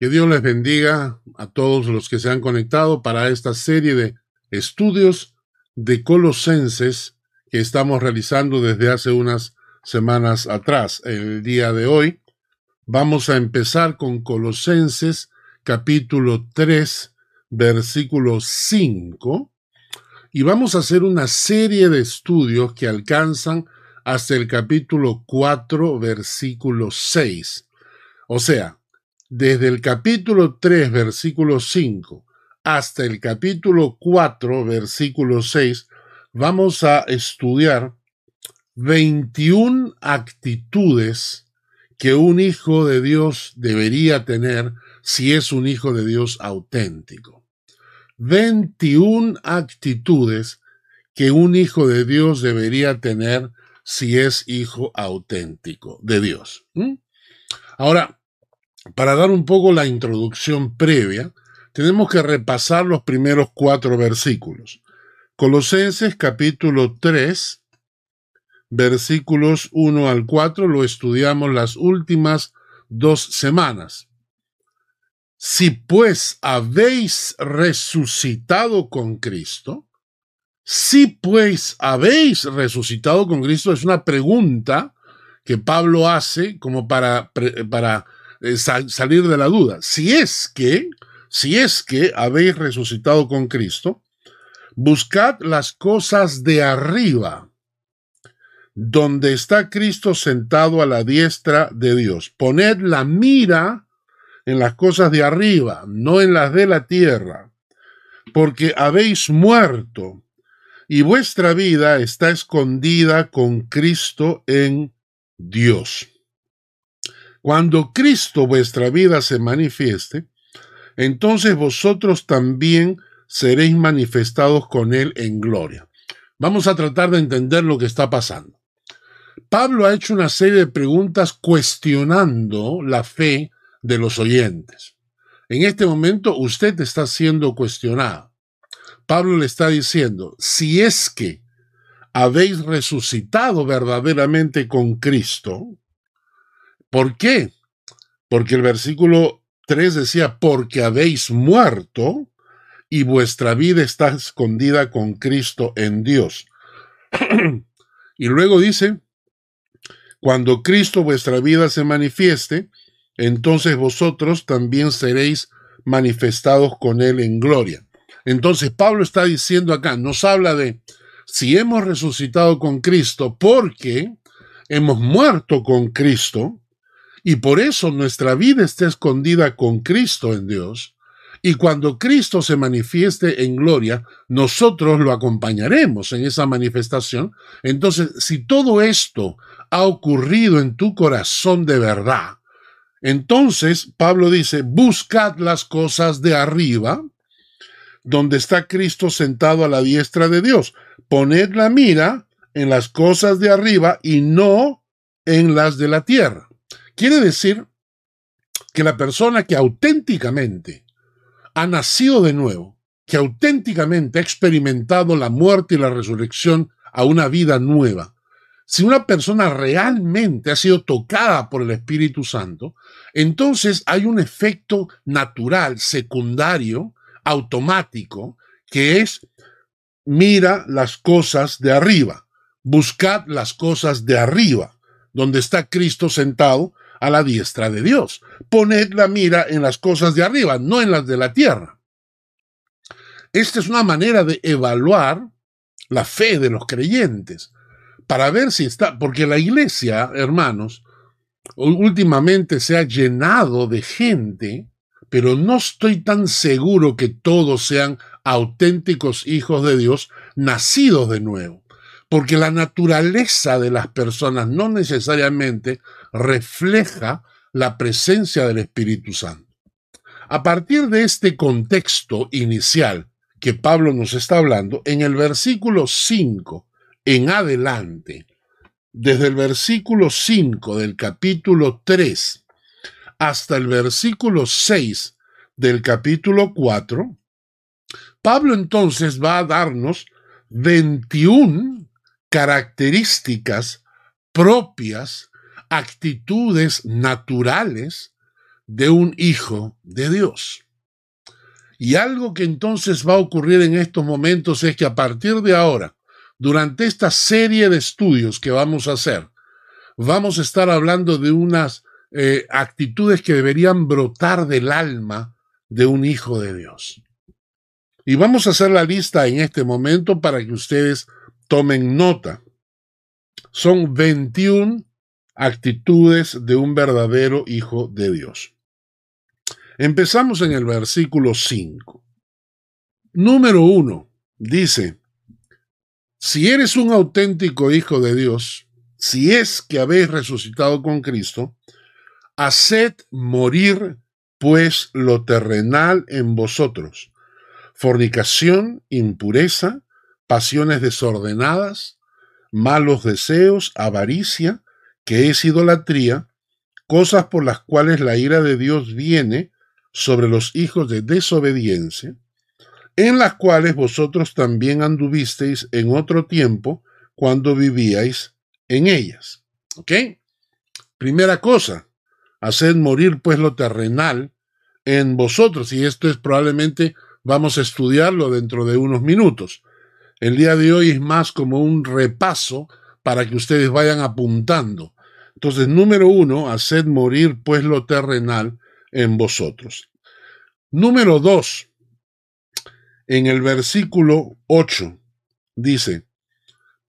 Que Dios les bendiga a todos los que se han conectado para esta serie de estudios de Colosenses que estamos realizando desde hace unas semanas atrás. El día de hoy vamos a empezar con Colosenses capítulo 3, versículo 5, y vamos a hacer una serie de estudios que alcanzan hasta el capítulo 4, versículo 6. O sea, desde el capítulo 3, versículo 5, hasta el capítulo 4, versículo 6, vamos a estudiar 21 actitudes que un hijo de Dios debería tener si es un hijo de Dios auténtico. 21 actitudes que un hijo de Dios debería tener si es hijo auténtico de Dios. Ahora, para dar un poco la introducción previa, tenemos que repasar los primeros cuatro versículos. Colosenses capítulo 3, versículos 1 al 4, lo estudiamos las últimas dos semanas. Si pues habéis resucitado con Cristo, si pues habéis resucitado con Cristo, es una pregunta que Pablo hace como para, para eh, salir de la duda. Si es que, si es que habéis resucitado con Cristo, buscad las cosas de arriba, donde está Cristo sentado a la diestra de Dios. Poned la mira en las cosas de arriba, no en las de la tierra, porque habéis muerto y vuestra vida está escondida con Cristo en Dios. Cuando Cristo vuestra vida se manifieste, entonces vosotros también seréis manifestados con Él en gloria. Vamos a tratar de entender lo que está pasando. Pablo ha hecho una serie de preguntas cuestionando la fe de los oyentes. En este momento usted está siendo cuestionado. Pablo le está diciendo, si es que habéis resucitado verdaderamente con Cristo, ¿Por qué? Porque el versículo 3 decía, porque habéis muerto y vuestra vida está escondida con Cristo en Dios. y luego dice, cuando Cristo vuestra vida se manifieste, entonces vosotros también seréis manifestados con Él en gloria. Entonces Pablo está diciendo acá, nos habla de si hemos resucitado con Cristo porque hemos muerto con Cristo, y por eso nuestra vida está escondida con Cristo en Dios. Y cuando Cristo se manifieste en gloria, nosotros lo acompañaremos en esa manifestación. Entonces, si todo esto ha ocurrido en tu corazón de verdad, entonces Pablo dice, buscad las cosas de arriba, donde está Cristo sentado a la diestra de Dios. Poned la mira en las cosas de arriba y no en las de la tierra. Quiere decir que la persona que auténticamente ha nacido de nuevo, que auténticamente ha experimentado la muerte y la resurrección a una vida nueva, si una persona realmente ha sido tocada por el Espíritu Santo, entonces hay un efecto natural, secundario, automático, que es mira las cosas de arriba, buscad las cosas de arriba, donde está Cristo sentado a la diestra de Dios. Poned la mira en las cosas de arriba, no en las de la tierra. Esta es una manera de evaluar la fe de los creyentes, para ver si está, porque la iglesia, hermanos, últimamente se ha llenado de gente, pero no estoy tan seguro que todos sean auténticos hijos de Dios, nacidos de nuevo porque la naturaleza de las personas no necesariamente refleja la presencia del Espíritu Santo. A partir de este contexto inicial que Pablo nos está hablando, en el versículo 5 en adelante, desde el versículo 5 del capítulo 3 hasta el versículo 6 del capítulo 4, Pablo entonces va a darnos 21 características propias, actitudes naturales de un hijo de Dios. Y algo que entonces va a ocurrir en estos momentos es que a partir de ahora, durante esta serie de estudios que vamos a hacer, vamos a estar hablando de unas eh, actitudes que deberían brotar del alma de un hijo de Dios. Y vamos a hacer la lista en este momento para que ustedes tomen nota. Son 21 actitudes de un verdadero hijo de Dios. Empezamos en el versículo 5. Número 1 dice, si eres un auténtico hijo de Dios, si es que habéis resucitado con Cristo, haced morir pues lo terrenal en vosotros, fornicación, impureza, pasiones desordenadas, malos deseos, avaricia, que es idolatría, cosas por las cuales la ira de Dios viene sobre los hijos de desobediencia, en las cuales vosotros también anduvisteis en otro tiempo cuando vivíais en ellas. ¿Ok? Primera cosa, haced morir pues lo terrenal en vosotros, y esto es probablemente, vamos a estudiarlo dentro de unos minutos. El día de hoy es más como un repaso para que ustedes vayan apuntando. Entonces, número uno, haced morir pues lo terrenal en vosotros. Número dos, en el versículo 8, dice,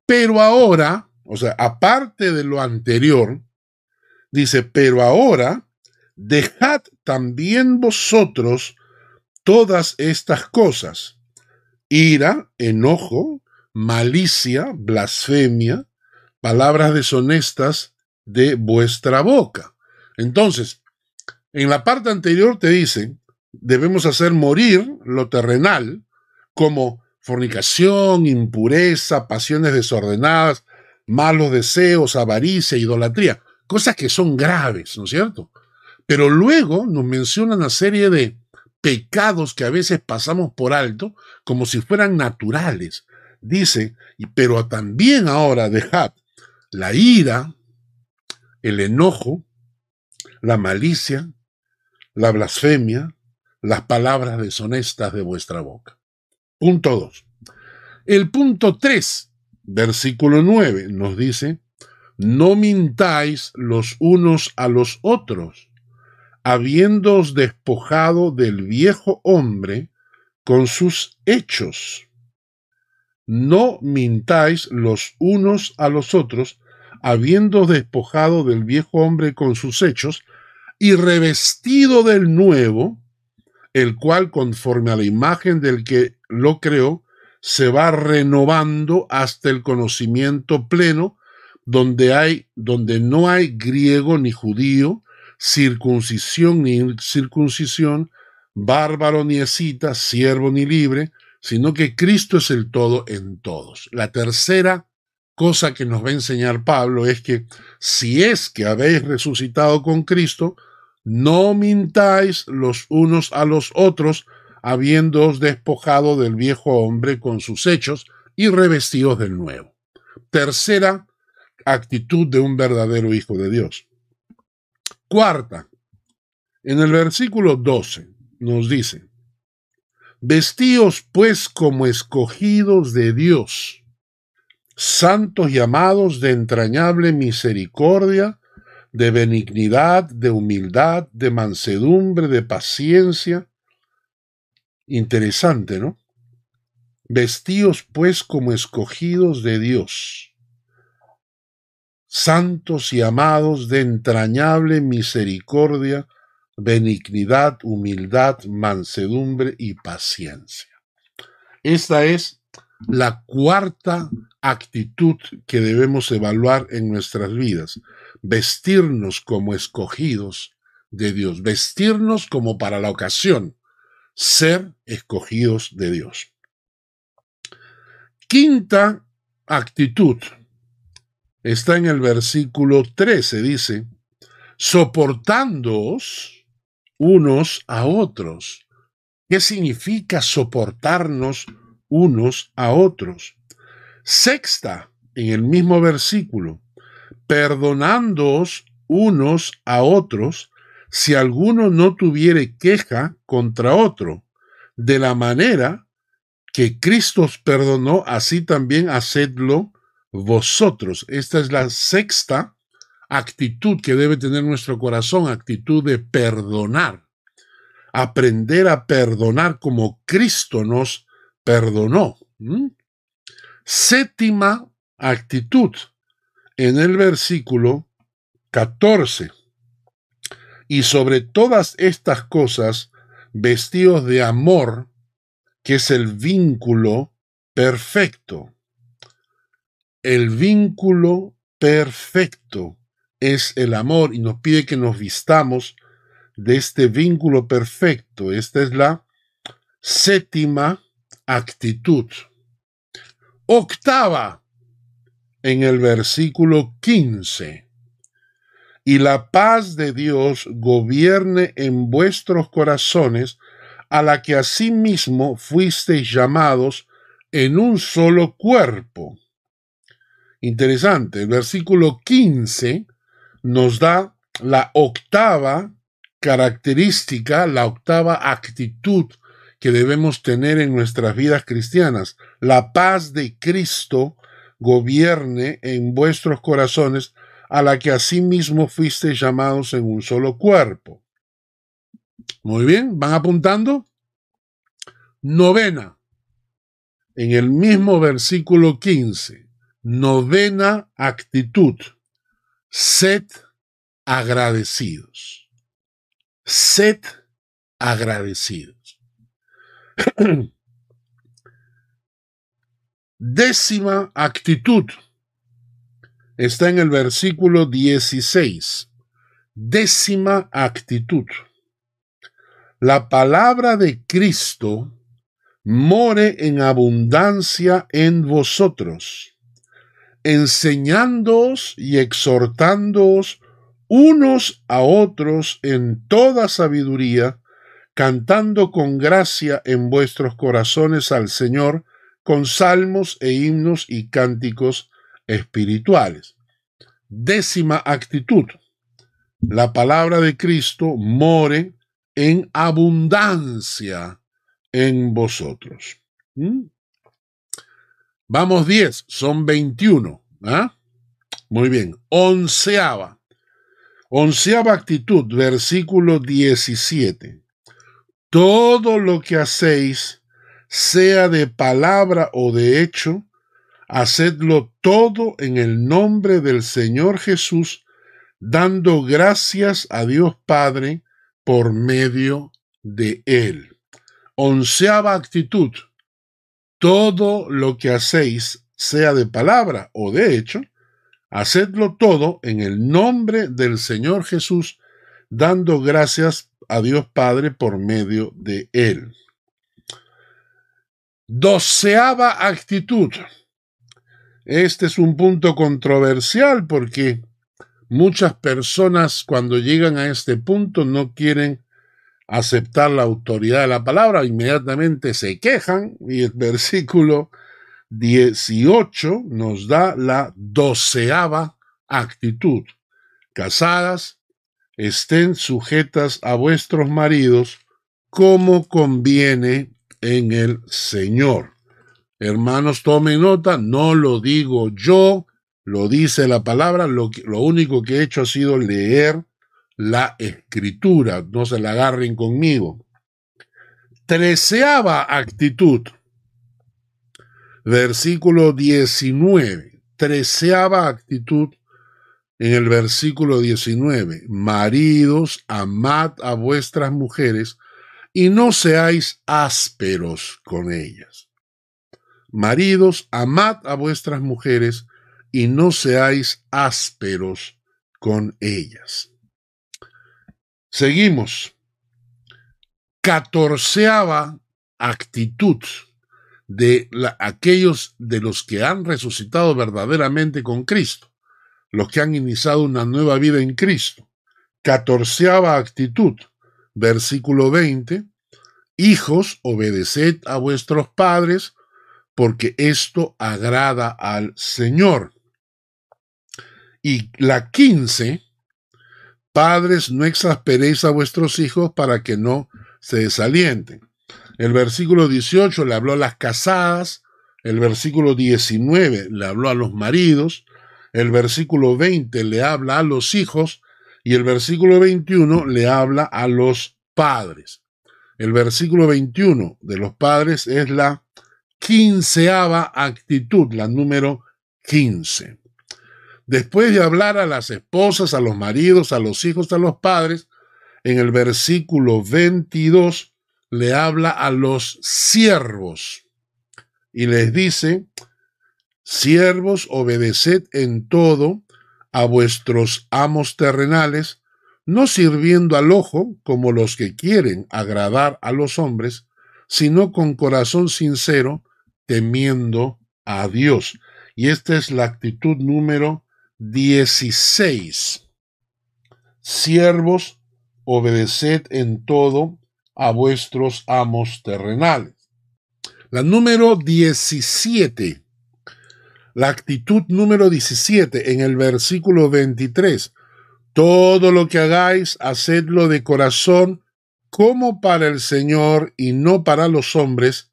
pero ahora, o sea, aparte de lo anterior, dice, pero ahora, dejad también vosotros todas estas cosas, ira, enojo, malicia, blasfemia, palabras deshonestas de vuestra boca. Entonces, en la parte anterior te dice, debemos hacer morir lo terrenal, como fornicación, impureza, pasiones desordenadas, malos deseos, avaricia, idolatría, cosas que son graves, ¿no es cierto? Pero luego nos menciona una serie de pecados que a veces pasamos por alto como si fueran naturales. Dice, pero también ahora dejad la ira, el enojo, la malicia, la blasfemia, las palabras deshonestas de vuestra boca. Punto 2. El punto 3, versículo 9, nos dice, no mintáis los unos a los otros, habiéndoos despojado del viejo hombre con sus hechos. No mintáis los unos a los otros, habiendo despojado del viejo hombre con sus hechos, y revestido del nuevo, el cual conforme a la imagen del que lo creó, se va renovando hasta el conocimiento pleno, donde hay, donde no hay griego ni judío, circuncisión ni circuncisión, bárbaro ni escita, siervo ni libre, sino que Cristo es el todo en todos. La tercera cosa que nos va a enseñar Pablo es que si es que habéis resucitado con Cristo, no mintáis los unos a los otros, habiéndoos despojado del viejo hombre con sus hechos y revestidos del nuevo. Tercera actitud de un verdadero hijo de Dios. Cuarta, en el versículo 12 nos dice, Vestíos pues como escogidos de Dios, santos llamados de entrañable misericordia, de benignidad, de humildad, de mansedumbre, de paciencia. Interesante, ¿no? Vestíos pues como escogidos de Dios, santos y amados de entrañable misericordia, benignidad, humildad, mansedumbre y paciencia. Esta es la cuarta actitud que debemos evaluar en nuestras vidas vestirnos como escogidos de Dios, vestirnos como para la ocasión, ser escogidos de Dios. Quinta actitud está en el versículo 13, dice, soportándoos unos a otros. ¿Qué significa soportarnos unos a otros? Sexta, en el mismo versículo, perdonándoos unos a otros, si alguno no tuviere queja contra otro, de la manera que Cristo os perdonó, así también hacedlo vosotros. Esta es la sexta actitud que debe tener nuestro corazón, actitud de perdonar. Aprender a perdonar como Cristo nos perdonó. Séptima actitud en el versículo 14. Y sobre todas estas cosas, vestidos de amor, que es el vínculo perfecto. El vínculo perfecto es el amor y nos pide que nos vistamos de este vínculo perfecto. Esta es la séptima actitud. Octava, en el versículo 15. Y la paz de Dios gobierne en vuestros corazones, a la que asimismo fuisteis llamados en un solo cuerpo. Interesante, el versículo 15 nos da la octava característica, la octava actitud que debemos tener en nuestras vidas cristianas. La paz de Cristo gobierne en vuestros corazones, a la que asimismo fuisteis llamados en un solo cuerpo. Muy bien, ¿van apuntando? Novena, en el mismo versículo 15, novena actitud, sed agradecidos. Sed agradecidos. Décima actitud está en el versículo 16. Décima actitud. La palabra de Cristo more en abundancia en vosotros, enseñándoos y exhortándoos unos a otros en toda sabiduría, cantando con gracia en vuestros corazones al Señor, con salmos e himnos y cánticos espirituales. Décima actitud. La palabra de Cristo more en abundancia en vosotros. ¿Mm? Vamos 10, son 21. ¿ah? Muy bien. Onceava. Onceava actitud, versículo 17. Todo lo que hacéis, sea de palabra o de hecho, hacedlo todo en el nombre del Señor Jesús, dando gracias a Dios Padre por medio de Él. Onceava actitud. Todo lo que hacéis, sea de palabra o de hecho, hacedlo todo en el nombre del Señor Jesús, dando gracias a Dios Padre por medio de Él. Doceava actitud. Este es un punto controversial porque muchas personas cuando llegan a este punto no quieren aceptar la autoridad de la palabra, inmediatamente se quejan y el versículo 18 nos da la doceava actitud. Casadas, estén sujetas a vuestros maridos como conviene en el Señor. Hermanos, tomen nota, no lo digo yo, lo dice la palabra, lo, lo único que he hecho ha sido leer la escritura, no se la agarren conmigo. Treceava actitud, versículo 19, treceava actitud en el versículo 19, maridos, amad a vuestras mujeres y no seáis ásperos con ellas. Maridos, amad a vuestras mujeres y no seáis ásperos con ellas. Seguimos. Catorceava actitud de aquellos de los que han resucitado verdaderamente con Cristo, los que han iniciado una nueva vida en Cristo. Catorceava actitud, versículo 20, Hijos, obedeced a vuestros padres, porque esto agrada al Señor. Y la quince, Padres, no exasperéis a vuestros hijos para que no se desalienten. El versículo 18 le habló a las casadas, el versículo 19 le habló a los maridos, el versículo 20 le habla a los hijos y el versículo 21 le habla a los padres. El versículo 21 de los padres es la quinceava actitud, la número 15. Después de hablar a las esposas, a los maridos, a los hijos, a los padres, en el versículo 22 le habla a los siervos y les dice, siervos, obedeced en todo a vuestros amos terrenales, no sirviendo al ojo como los que quieren agradar a los hombres, sino con corazón sincero, temiendo a Dios. Y esta es la actitud número 16. Siervos, obedeced en todo a vuestros amos terrenales. La número 17. La actitud número 17 en el versículo 23. Todo lo que hagáis, hacedlo de corazón como para el Señor y no para los hombres,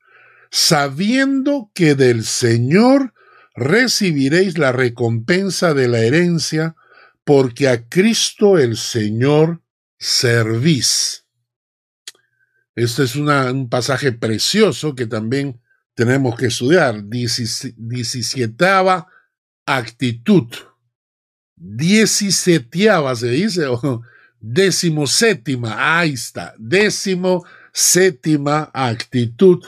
sabiendo que del Señor recibiréis la recompensa de la herencia, porque a Cristo el Señor servís. Este es un pasaje precioso que también tenemos que estudiar. Diecisietava actitud. Diecisietava se dice, o décimo séptima, ahí está, décimo séptima actitud.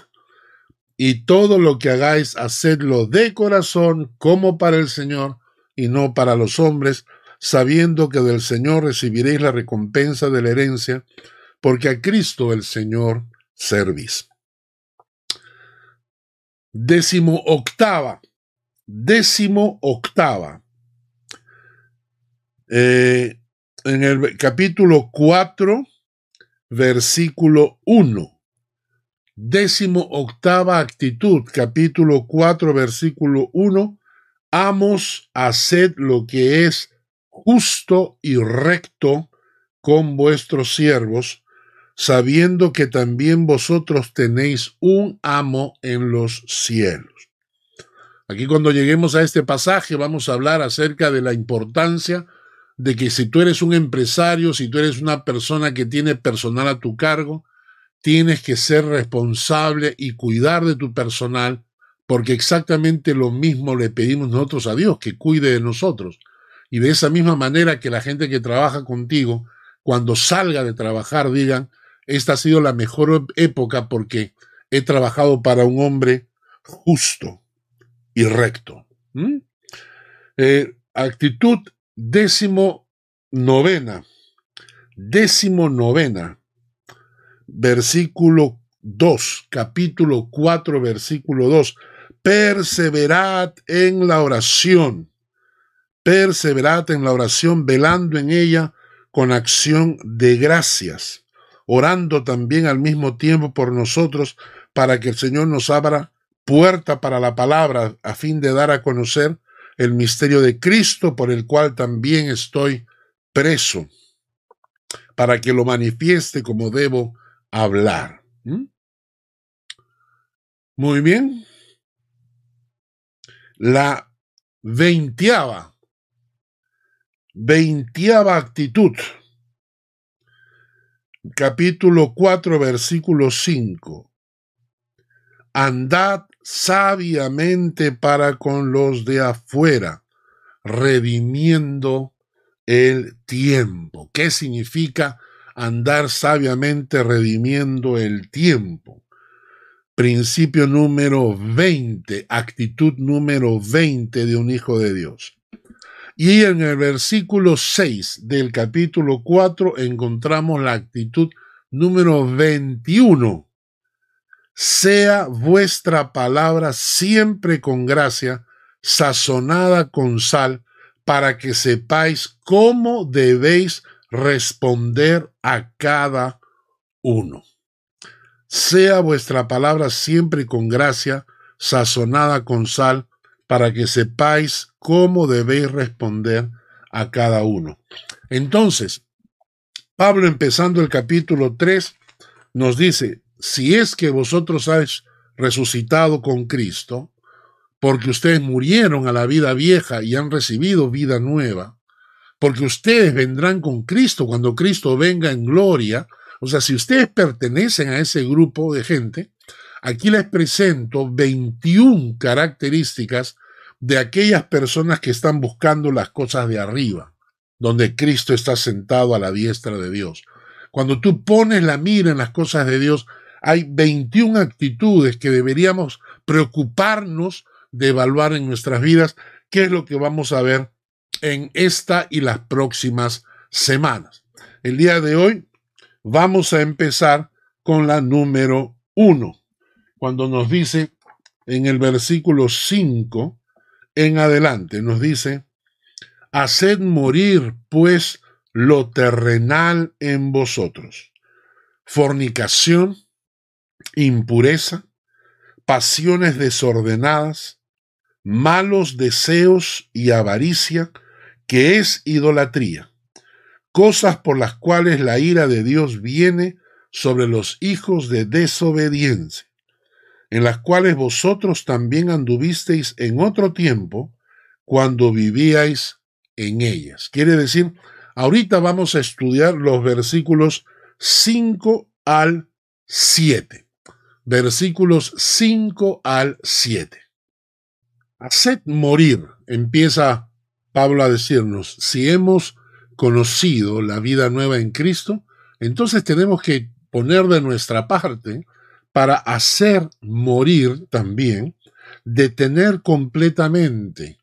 Y todo lo que hagáis, hacedlo de corazón como para el Señor y no para los hombres, sabiendo que del Señor recibiréis la recompensa de la herencia porque a Cristo el Señor servís. Décimo octava, décimo octava. Eh, en el capítulo 4, versículo 1. Décimo octava actitud, capítulo 4, versículo 1. Amos, haced lo que es justo y recto con vuestros siervos, sabiendo que también vosotros tenéis un amo en los cielos. Aquí cuando lleguemos a este pasaje vamos a hablar acerca de la importancia de que si tú eres un empresario, si tú eres una persona que tiene personal a tu cargo, tienes que ser responsable y cuidar de tu personal, porque exactamente lo mismo le pedimos nosotros a Dios, que cuide de nosotros. Y de esa misma manera que la gente que trabaja contigo, cuando salga de trabajar, digan, esta ha sido la mejor época porque he trabajado para un hombre justo y recto. Eh, actitud décimo novena. Décimo novena. Versículo 2, capítulo 4, versículo 2. Perseverad en la oración. Perseverad en la oración, velando en ella con acción de gracias orando también al mismo tiempo por nosotros para que el Señor nos abra puerta para la palabra a fin de dar a conocer el misterio de Cristo por el cual también estoy preso, para que lo manifieste como debo hablar. ¿Mm? Muy bien. La veintiava, veintiava actitud capítulo 4, versículo 5. Andad sabiamente para con los de afuera, redimiendo el tiempo. ¿Qué significa andar sabiamente redimiendo el tiempo? Principio número 20, actitud número 20 de un hijo de Dios. Y en el versículo 6 del capítulo 4 encontramos la actitud número 21. Sea vuestra palabra siempre con gracia, sazonada con sal, para que sepáis cómo debéis responder a cada uno. Sea vuestra palabra siempre con gracia, sazonada con sal, para que sepáis cómo debéis responder a cada uno. Entonces, Pablo empezando el capítulo 3 nos dice, si es que vosotros habéis resucitado con Cristo, porque ustedes murieron a la vida vieja y han recibido vida nueva, porque ustedes vendrán con Cristo cuando Cristo venga en gloria. O sea, si ustedes pertenecen a ese grupo de gente, aquí les presento 21 características de aquellas personas que están buscando las cosas de arriba, donde Cristo está sentado a la diestra de Dios. Cuando tú pones la mira en las cosas de Dios, hay 21 actitudes que deberíamos preocuparnos de evaluar en nuestras vidas, qué es lo que vamos a ver en esta y las próximas semanas. El día de hoy vamos a empezar con la número uno, cuando nos dice en el versículo 5 en adelante, nos dice, haced morir pues lo terrenal en vosotros, fornicación, impureza, pasiones desordenadas, malos deseos y avaricia, que es idolatría, cosas por las cuales la ira de Dios viene sobre los hijos de desobediencia, en las cuales vosotros también anduvisteis en otro tiempo cuando vivíais en ellas. Quiere decir, ahorita vamos a estudiar los versículos 5 al 7. Versículos 5 al 7. Haced morir, empieza Pablo a decirnos, si hemos conocido la vida nueva en Cristo, entonces tenemos que poner de nuestra parte para hacer morir también, detener completamente,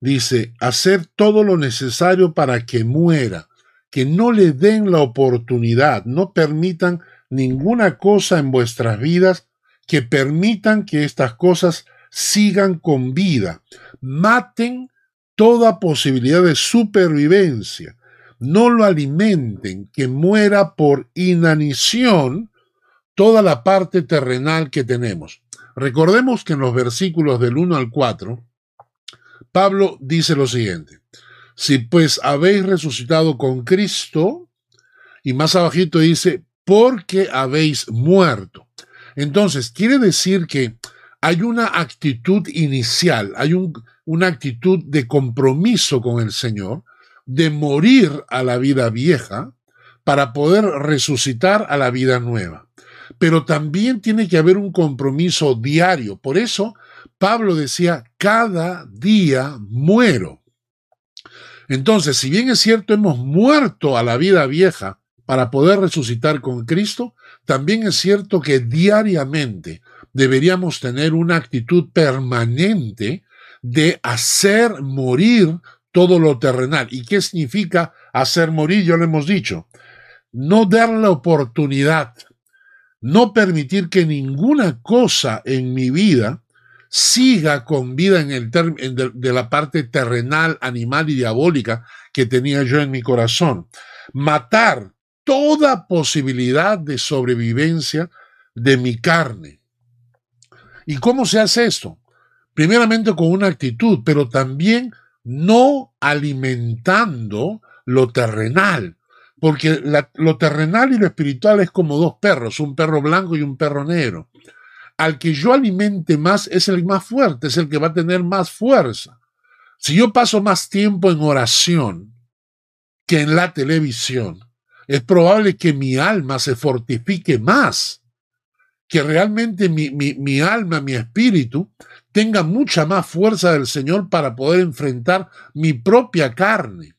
dice, hacer todo lo necesario para que muera, que no le den la oportunidad, no permitan ninguna cosa en vuestras vidas que permitan que estas cosas sigan con vida. Maten toda posibilidad de supervivencia. No lo alimenten, que muera por inanición toda la parte terrenal que tenemos. Recordemos que en los versículos del 1 al 4, Pablo dice lo siguiente, si pues habéis resucitado con Cristo, y más abajito dice, porque habéis muerto. Entonces, quiere decir que hay una actitud inicial, hay una actitud de compromiso con el Señor, de morir a la vida vieja para poder resucitar a la vida nueva. Pero también tiene que haber un compromiso diario. Por eso Pablo decía, cada día muero. Entonces, si bien es cierto, hemos muerto a la vida vieja para poder resucitar con Cristo, también es cierto que diariamente deberíamos tener una actitud permanente de hacer morir todo lo terrenal. ¿Y qué significa hacer morir? Ya lo hemos dicho. No dar la oportunidad, no permitir que ninguna cosa en mi vida siga con vida en el de, la parte terrenal, animal y diabólica que tenía yo en mi corazón. Matar toda posibilidad de sobrevivencia de mi carne. ¿Y cómo se hace esto? Primeramente con una actitud, pero también no alimentando lo terrenal, porque lo terrenal y lo espiritual es como dos perros, un perro blanco y un perro negro. Al que yo alimente más es el más fuerte, es el que va a tener más fuerza. Si yo paso más tiempo en oración que en la televisión, es probable que mi alma se fortifique más que realmente mi, mi, alma, mi espíritu, tenga mucha más fuerza del Señor para poder enfrentar mi propia carne.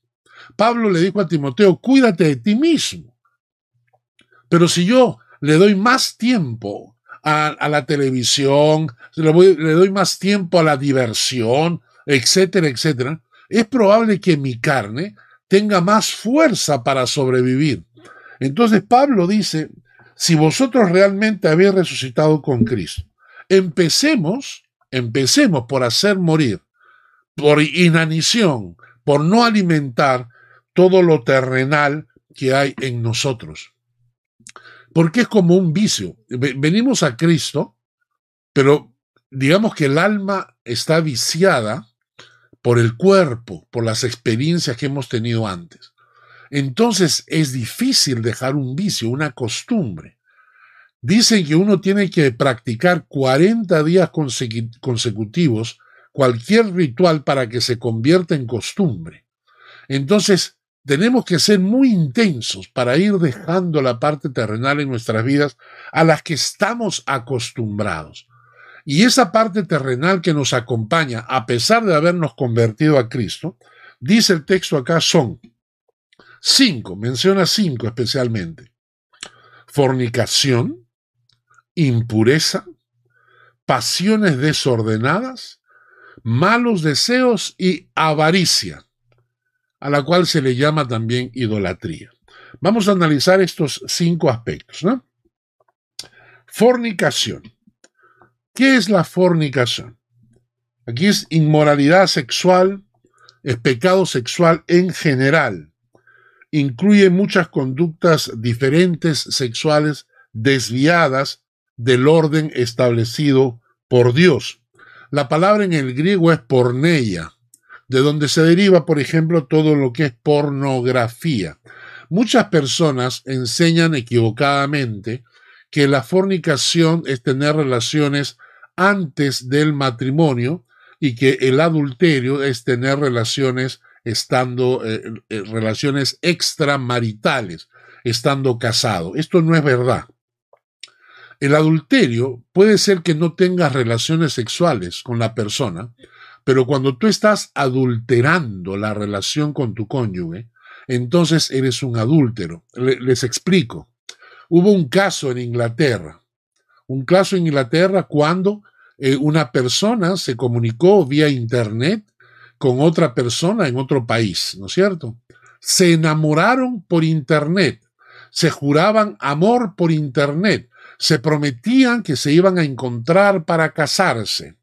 Pablo le dijo a Timoteo, cuídate de ti mismo. Pero si yo le doy más tiempo a, la televisión, le, le doy más tiempo a la diversión, etcétera, etcétera, es probable que mi carne tenga más fuerza para sobrevivir. Entonces Pablo dice, si vosotros realmente habéis resucitado con Cristo, empecemos, empecemos por hacer morir, por inanición, por no alimentar todo lo terrenal que hay en nosotros. Porque es como un vicio. Venimos a Cristo, pero digamos que el alma está viciada por el cuerpo, por las experiencias que hemos tenido antes. entonces es difícil dejar un vicio, una costumbre. Dicen que uno tiene que practicar 40 días consecutivos cualquier ritual para que se convierta en costumbre. Entonces, tenemos que ser muy intensos para ir dejando la parte terrenal en nuestras vidas a las que estamos acostumbrados. Y esa parte terrenal que nos acompaña, a pesar de habernos convertido a Cristo, dice el texto acá, son cinco, menciona cinco especialmente. Fornicación, impureza, pasiones desordenadas, malos deseos y avaricia, a la cual se le llama también idolatría. Vamos a analizar estos cinco aspectos. Fornicación. ¿Qué es la fornicación? Aquí es inmoralidad sexual, es pecado sexual en general. Incluye muchas conductas diferentes sexuales desviadas del orden establecido por Dios. La palabra en el griego es porneia, de donde se deriva, por ejemplo, todo lo que es pornografía. Muchas personas enseñan equivocadamente que la fornicación es tener relaciones antes del matrimonio y que el adulterio es tener relaciones estando eh, eh, relaciones extramaritales, estando casado. Esto no es verdad. El adulterio puede ser que no tengas relaciones sexuales con la persona, pero cuando tú estás adulterando la relación con tu cónyuge, entonces eres un adúltero. les explico. Hubo un caso en Inglaterra un caso en Inglaterra cuando eh, una persona se comunicó vía Internet con otra persona en otro país, ¿no es cierto? Se enamoraron por Internet, se juraban amor por Internet, se prometían que se iban a encontrar para casarse.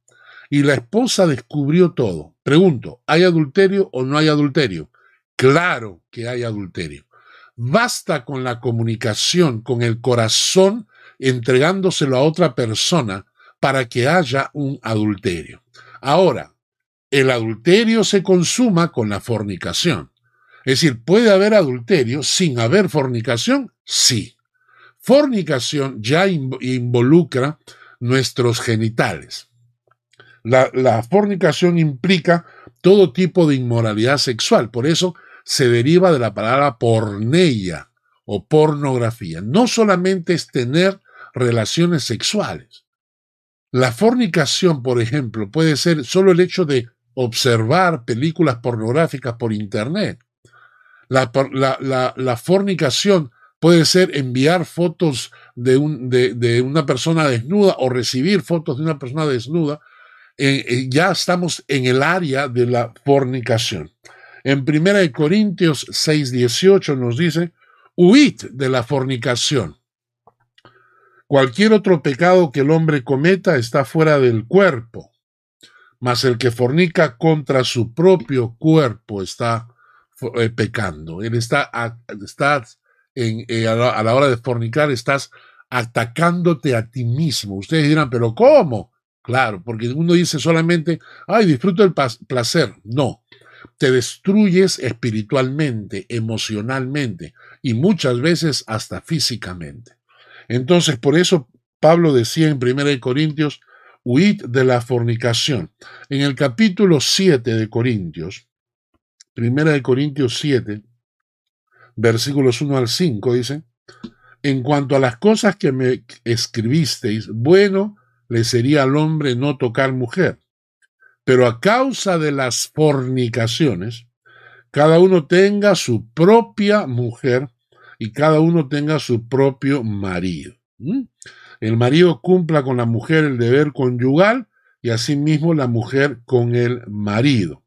Y la esposa descubrió todo. Pregunto, ¿hay adulterio o no hay adulterio? Claro que hay adulterio. Basta con la comunicación, con el corazón entregándoselo a otra persona para que haya un adulterio. Ahora, el adulterio se consuma con la fornicación. Es decir, ¿puede haber adulterio sin haber fornicación? Sí. Fornicación ya involucra nuestros genitales. La, fornicación implica todo tipo de inmoralidad sexual, por eso se deriva de la palabra porneia o pornografía. No solamente es tener relaciones sexuales. La fornicación, por ejemplo, puede ser solo el hecho de observar películas pornográficas por Internet. La, fornicación puede ser enviar fotos de, una persona desnuda o recibir fotos de una persona desnuda. Eh, ya estamos en el área de la fornicación. En 1 Corintios 6:18 nos dice, huid de la fornicación. Cualquier otro pecado que el hombre cometa está fuera del cuerpo, mas el que fornica contra su propio cuerpo está eh, pecando. Él está, en, eh, a, la, hora de fornicar, estás atacándote a ti mismo. Ustedes dirán, pero ¿cómo? Claro, porque uno dice solamente, ay, disfruto el placer. No, te destruyes espiritualmente, emocionalmente y muchas veces hasta físicamente. Entonces, por eso Pablo decía en 1 Corintios, huid de la fornicación. En el capítulo 7 de Corintios, 1 Corintios 7, versículos 1 al 5, dice, en cuanto a las cosas que me escribisteis, bueno le sería al hombre no tocar mujer, pero a causa de las fornicaciones, cada uno tenga su propia mujer y cada uno tenga su propio marido. El marido cumpla con la mujer el deber conyugal y asimismo la mujer con el marido.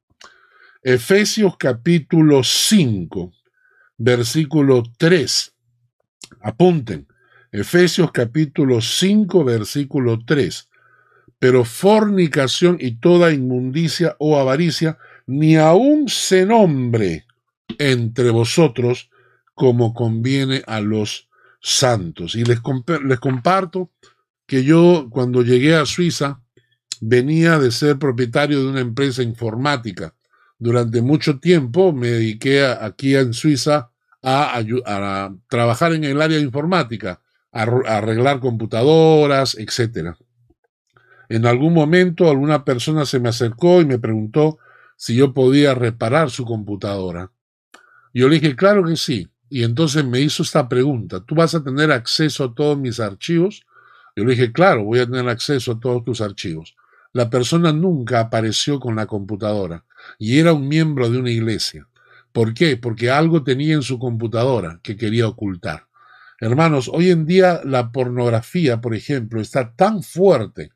Efesios capítulo 5, versículo 3. Apunten. Efesios capítulo 5, versículo 3. Pero fornicación y toda inmundicia o avaricia ni aun se nombre entre vosotros, como conviene a los santos. Y les, les comparto que yo cuando llegué a Suiza venía de ser propietario de una empresa informática. Durante mucho tiempo me dediqué aquí en Suiza a, trabajar en el área de informática, a, a arreglar computadoras, etc. En algún momento alguna persona se me acercó y me preguntó si yo podía reparar su computadora. Yo le dije, claro que sí. Y entonces me hizo esta pregunta, ¿tú vas a tener acceso a todos mis archivos? Yo le dije, claro, voy a tener acceso a todos tus archivos. La persona nunca apareció con la computadora y era un miembro de una iglesia. ¿Por qué? Porque algo tenía en su computadora que quería ocultar. Hermanos, hoy en día la pornografía, por ejemplo, está tan fuerte,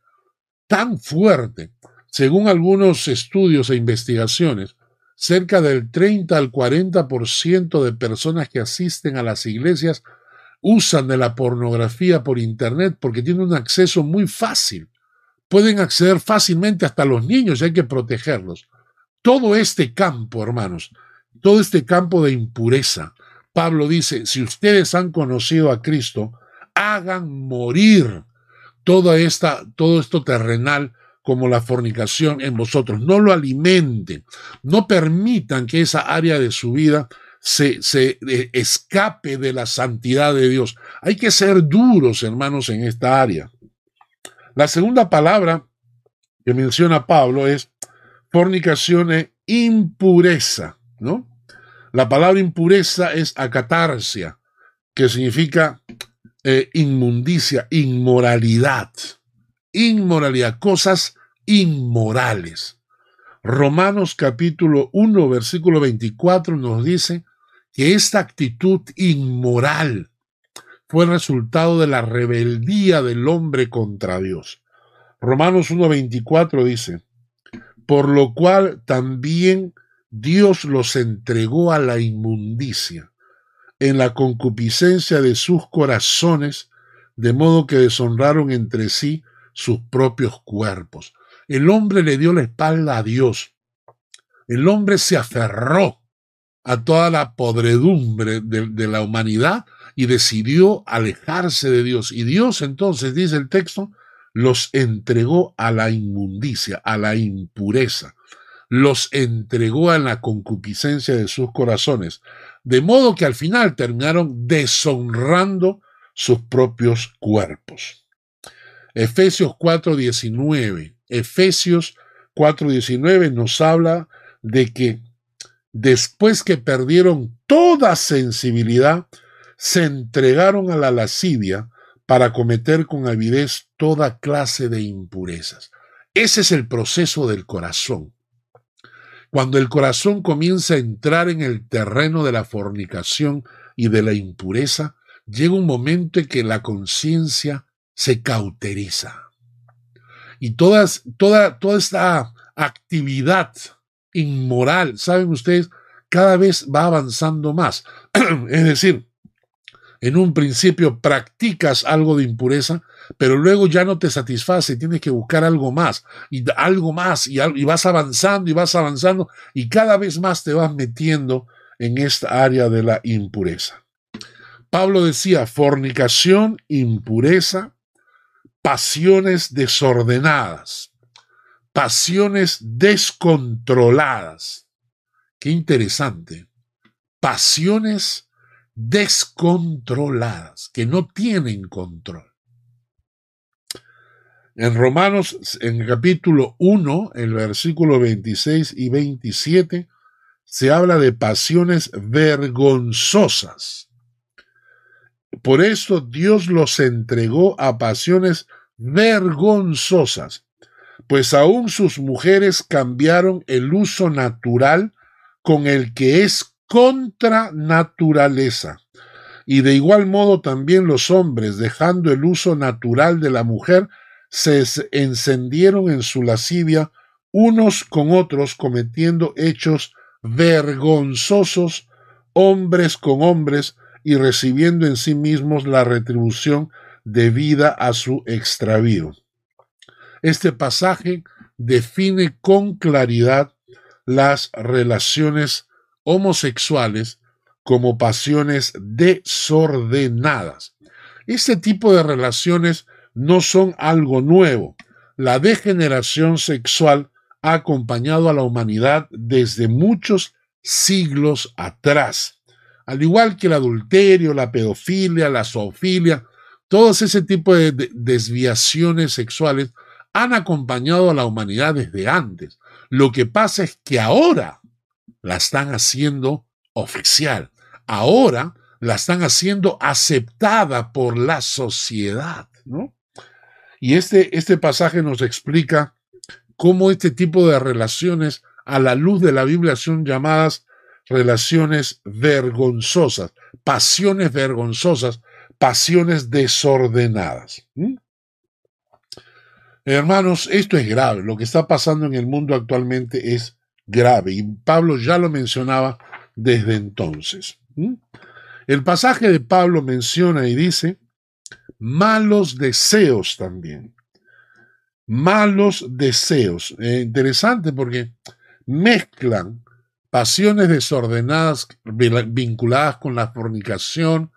tan fuerte, según algunos estudios e investigaciones, cerca del 30 al 40% de personas que asisten a las iglesias usan de la pornografía por Internet porque tienen un acceso muy fácil. Pueden acceder fácilmente hasta los niños y hay que protegerlos. Todo este campo, hermanos, todo este campo de impureza, Pablo dice, si ustedes han conocido a Cristo, hagan morir toda esta, todo esto terrenal como la fornicación en vosotros. No lo alimenten. No permitan que esa área de su vida se, se eh, escape de la santidad de Dios. Hay que ser duros, hermanos, en esta área. La segunda palabra que menciona Pablo es fornicación e impureza, ¿no? La palabra impureza es acatarsia, que significa eh, inmundicia, inmoralidad inmoralidad, cosas inmorales. Romanos capítulo 1, versículo 24 nos dice que esta actitud inmoral fue resultado de la rebeldía del hombre contra Dios. Romanos 1.24 dice, por lo cual también Dios los entregó a la inmundicia en la concupiscencia de sus corazones, de modo que deshonraron entre sí sus propios cuerpos. El hombre le dio la espalda a Dios. El hombre se aferró a toda la podredumbre de, la humanidad y decidió alejarse de Dios. Y Dios entonces, dice el texto, los entregó a la inmundicia, a la impureza. Los entregó a la concupiscencia de sus corazones. De modo que al final terminaron deshonrando sus propios cuerpos. Efesios 4:19. Efesios 4:19 nos habla de que después que perdieron toda sensibilidad, se entregaron a la lascivia para cometer con avidez toda clase de impurezas. Ese es el proceso del corazón. Cuando el corazón comienza a entrar en el terreno de la fornicación y de la impureza, llega un momento en que la conciencia se cauteriza. Y todas, toda, toda esta actividad inmoral, saben ustedes, cada vez va avanzando más. es decir, en un principio practicas algo de impureza, pero luego ya no te satisface, tienes que buscar algo más, y algo más, y, y vas avanzando y vas avanzando, y cada vez más te vas metiendo en esta área de la impureza. Pablo decía, fornicación, impureza, pasiones desordenadas, pasiones descontroladas. Qué interesante. Pasiones descontroladas, que no tienen control. En Romanos, en el capítulo 1, el versículo 26 y 27, se habla de pasiones vergonzosas por eso Dios los entregó a pasiones vergonzosas, pues aún sus mujeres cambiaron el uso natural con el que es contra naturaleza. Y de igual modo también los hombres, dejando el uso natural de la mujer, se encendieron en su lascivia unos con otros, cometiendo hechos vergonzosos, hombres con hombres, y recibiendo en sí mismos la retribución debida a su extravío. Este pasaje define con claridad las relaciones homosexuales como pasiones desordenadas. Este tipo de relaciones no son algo nuevo. La degeneración sexual ha acompañado a la humanidad desde muchos siglos atrás. Al igual que el adulterio, la pedofilia, la zoofilia, todos ese tipo de desviaciones sexuales han acompañado a la humanidad desde antes. Lo que pasa es que ahora la están haciendo oficial. Ahora la están haciendo aceptada por la sociedad, ¿no? Y este, este pasaje nos explica cómo este tipo de relaciones a la luz de la Biblia son llamadas relaciones vergonzosas, pasiones vergonzosas, pasiones desordenadas. Hermanos, esto es grave. Lo que está pasando en el mundo actualmente es grave y Pablo ya lo mencionaba desde entonces. El pasaje de Pablo menciona y dice, malos deseos también. Malos deseos. Eh, interesante porque mezclan pasiones desordenadas vinculadas con la fornicación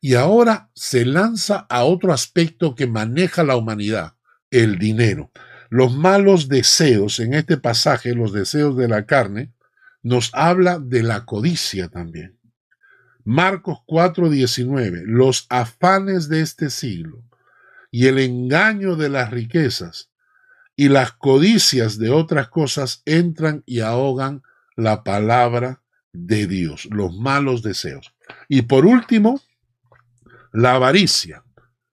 y ahora se lanza a otro aspecto que maneja la humanidad, el dinero. Los malos deseos, en este pasaje, los deseos de la carne, nos habla de la codicia también. Marcos 4:19, los afanes de este siglo y el engaño de las riquezas y las codicias de otras cosas entran y ahogan la palabra de Dios, los malos deseos. Y por último, la avaricia,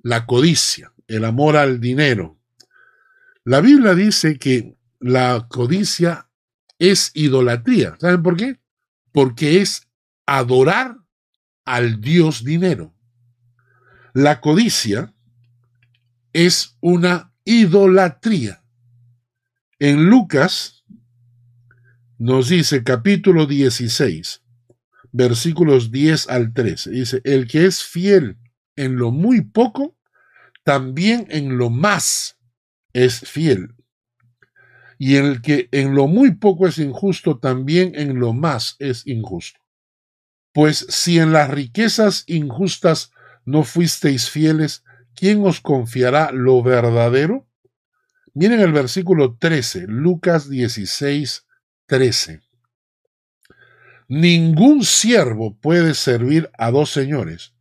la codicia, el amor al dinero. La Biblia dice que la codicia es idolatría. ¿Saben por qué? Porque es adorar al Dios dinero. La codicia es una idolatría. En Lucas nos dice capítulo 16, versículos 10 al 13, dice, el que es fiel en lo muy poco, también en lo más es fiel. Y el que en lo muy poco es injusto, también en lo más es injusto. Pues si en las riquezas injustas no fuisteis fieles, ¿quién os confiará lo verdadero? Miren el versículo 13, Lucas 16, 13. Ningún siervo puede servir a dos señores,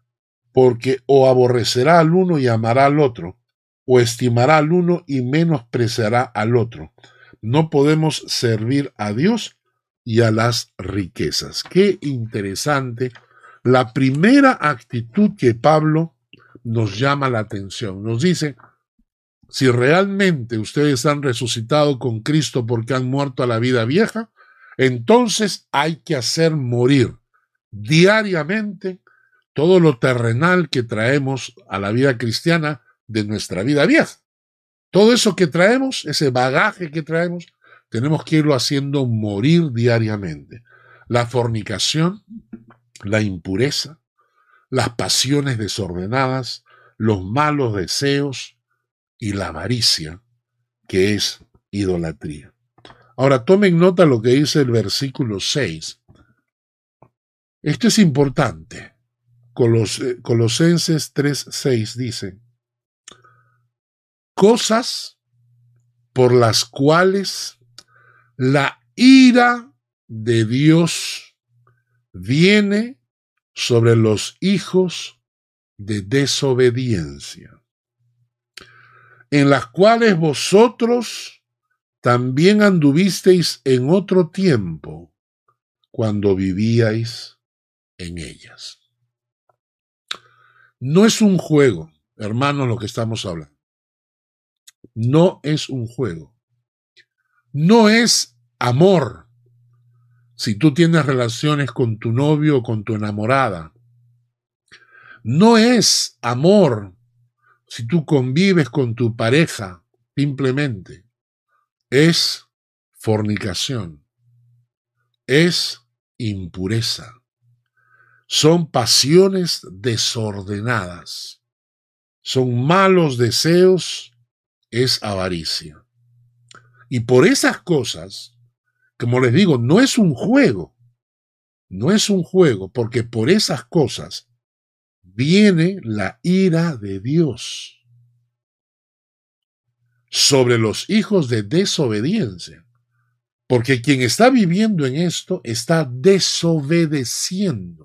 porque o aborrecerá al uno y amará al otro, o estimará al uno y menospreciará al otro. No podemos servir a Dios y a las riquezas. Qué interesante. La primera actitud que Pablo nos llama la atención. Nos dice, si realmente ustedes han resucitado con Cristo porque han muerto a la vida vieja, entonces hay que hacer morir diariamente todo lo terrenal que traemos a la vida cristiana de nuestra vida vieja. Todo eso que traemos, ese bagaje que traemos, tenemos que irlo haciendo morir diariamente. La fornicación, la impureza, las pasiones desordenadas, los malos deseos y la avaricia, que es idolatría. Ahora tomen nota lo que dice el versículo 6. Esto es importante. Eh, Colosenses 3:6 dice, cosas por las cuales la ira de Dios viene sobre los hijos de desobediencia, en las cuales vosotros también anduvisteis en otro tiempo cuando vivíais en ellas. No es un juego, hermanos, lo que estamos hablando. No es un juego. No es amor. Si tú tienes relaciones con tu novio o con tu enamorada. No es amor si tú convives con tu pareja, simplemente. Es fornicación. Es impureza son pasiones desordenadas, son malos deseos, es avaricia. Y por esas cosas, como les digo, no es un juego, no es un juego, porque por esas cosas viene la ira de Dios sobre los hijos de desobediencia. Porque quien está viviendo en esto está desobedeciendo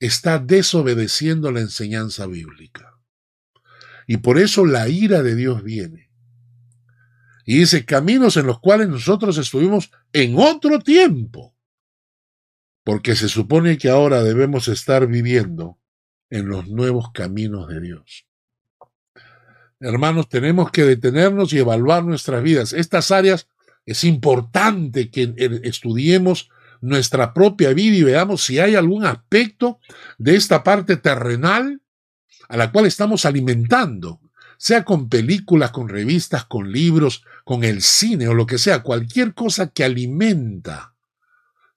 está desobedeciendo la enseñanza bíblica. Y por eso la ira de Dios viene. Y dice, caminos en los cuales nosotros estuvimos en otro tiempo. Porque se supone que ahora debemos estar viviendo en los nuevos caminos de Dios. Hermanos, tenemos que detenernos y evaluar nuestras vidas. Estas áreas es importante que estudiemos nuestra propia vida y veamos si hay algún aspecto de esta parte terrenal a la cual estamos alimentando, sea con películas, con revistas, con libros, con el cine o lo que sea, cualquier cosa que alimenta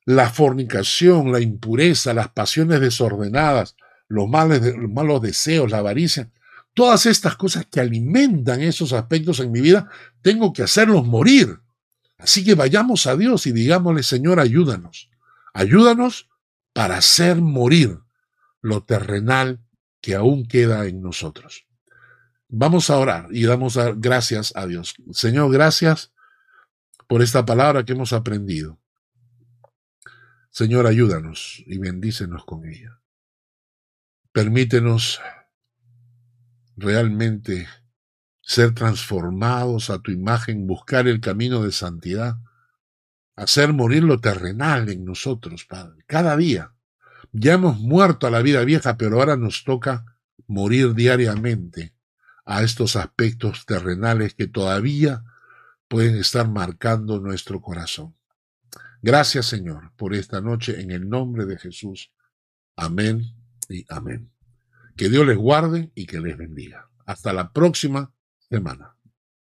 la fornicación, la impureza, las pasiones desordenadas, los, males, los malos deseos, la avaricia, todas estas cosas que alimentan esos aspectos en mi vida, tengo que hacerlos morir. Así que vayamos a Dios y digámosle, Señor, ayúdanos. Ayúdanos para hacer morir lo terrenal que aún queda en nosotros. Vamos a orar y damos gracias a Dios. Señor, gracias por esta palabra que hemos aprendido. Señor, ayúdanos y bendícenos con ella. Permítenos realmente ser transformados a tu imagen, buscar el camino de santidad, hacer morir lo terrenal en nosotros, Padre, cada día. Ya hemos muerto a la vida vieja, pero ahora nos toca morir diariamente a estos aspectos terrenales que todavía pueden estar marcando nuestro corazón. Gracias, Señor, por esta noche en el nombre de Jesús. Amén y amén. Que Dios les guarde y que les bendiga. Hasta la próxima semana.